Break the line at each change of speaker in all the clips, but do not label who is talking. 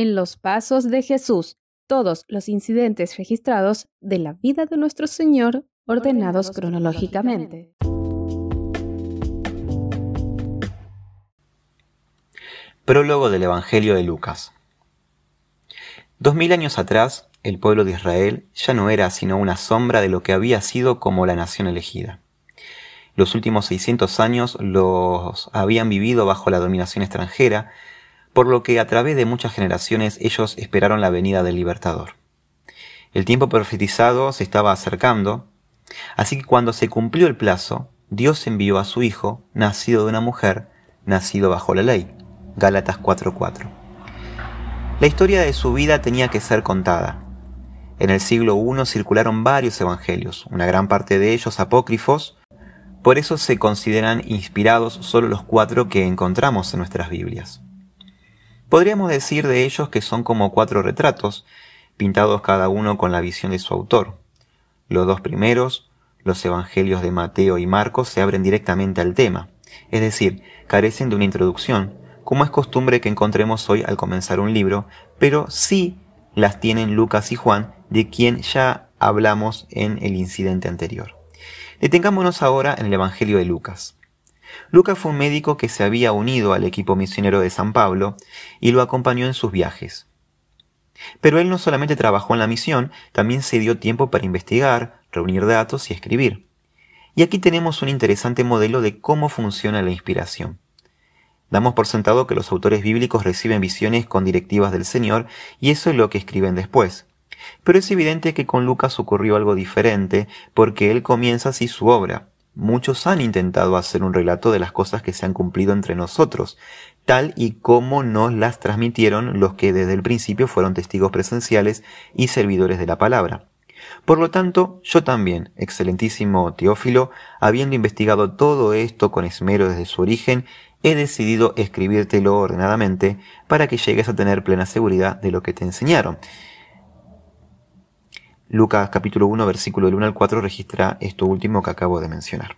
En los pasos de Jesús, todos los incidentes registrados de la vida de nuestro Señor ordenados cronológicamente.
Prólogo del Evangelio de Lucas. Dos mil años atrás, el pueblo de Israel ya no era sino una sombra de lo que había sido como la nación elegida. Los últimos 600 años los habían vivido bajo la dominación extranjera, por lo que a través de muchas generaciones ellos esperaron la venida del libertador. El tiempo profetizado se estaba acercando, así que cuando se cumplió el plazo, Dios envió a su Hijo, nacido de una mujer, nacido bajo la ley Gálatas 4:4. La historia de su vida tenía que ser contada. En el siglo I circularon varios evangelios, una gran parte de ellos apócrifos, por eso se consideran inspirados solo los cuatro que encontramos en nuestras Biblias. Podríamos decir de ellos que son como cuatro retratos, pintados cada uno con la visión de su autor. Los dos primeros, los evangelios de Mateo y Marcos, se abren directamente al tema, es decir, carecen de una introducción, como es costumbre que encontremos hoy al comenzar un libro, pero sí las tienen Lucas y Juan, de quien ya hablamos en el incidente anterior. Detengámonos ahora en el Evangelio de Lucas. Lucas fue un médico que se había unido al equipo misionero de San Pablo y lo acompañó en sus viajes. Pero él no solamente trabajó en la misión, también se dio tiempo para investigar, reunir datos y escribir. Y aquí tenemos un interesante modelo de cómo funciona la inspiración. Damos por sentado que los autores bíblicos reciben visiones con directivas del Señor y eso es lo que escriben después. Pero es evidente que con Lucas ocurrió algo diferente porque él comienza así su obra. Muchos han intentado hacer un relato de las cosas que se han cumplido entre nosotros, tal y como nos las transmitieron los que desde el principio fueron testigos presenciales y servidores de la palabra. Por lo tanto, yo también, excelentísimo Teófilo, habiendo investigado todo esto con esmero desde su origen, he decidido escribírtelo ordenadamente para que llegues a tener plena seguridad de lo que te enseñaron. Lucas capítulo 1 versículo del 1 al 4 registra esto último que acabo de mencionar.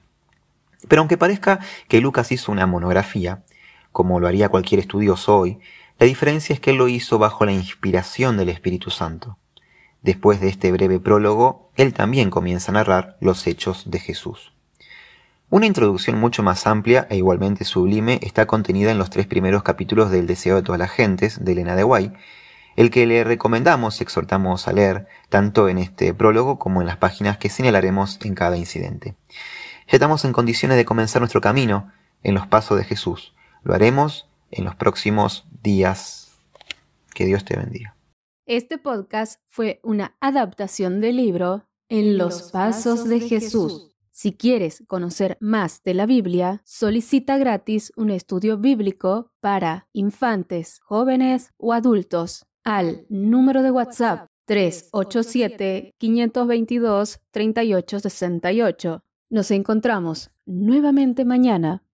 Pero aunque parezca que Lucas hizo una monografía, como lo haría cualquier estudioso hoy, la diferencia es que él lo hizo bajo la inspiración del Espíritu Santo. Después de este breve prólogo, él también comienza a narrar los hechos de Jesús. Una introducción mucho más amplia e igualmente sublime está contenida en los tres primeros capítulos del Deseo de todas las gentes de Elena de Guay, el que le recomendamos y exhortamos a leer tanto en este prólogo como en las páginas que señalaremos en cada incidente. Ya estamos en condiciones de comenzar nuestro camino en los pasos de Jesús. Lo haremos en los próximos días. Que Dios te bendiga.
Este podcast fue una adaptación del libro En los pasos de Jesús si quieres conocer más de la Biblia, solicita gratis un estudio bíblico para infantes, jóvenes o adultos al número de WhatsApp 387-522-3868. Nos encontramos nuevamente mañana